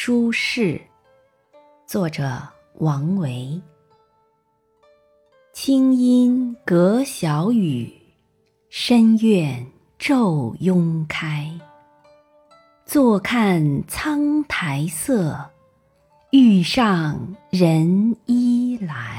舒适，作者王维。清音隔小雨，深院昼拥开。坐看苍苔色，欲上人衣来。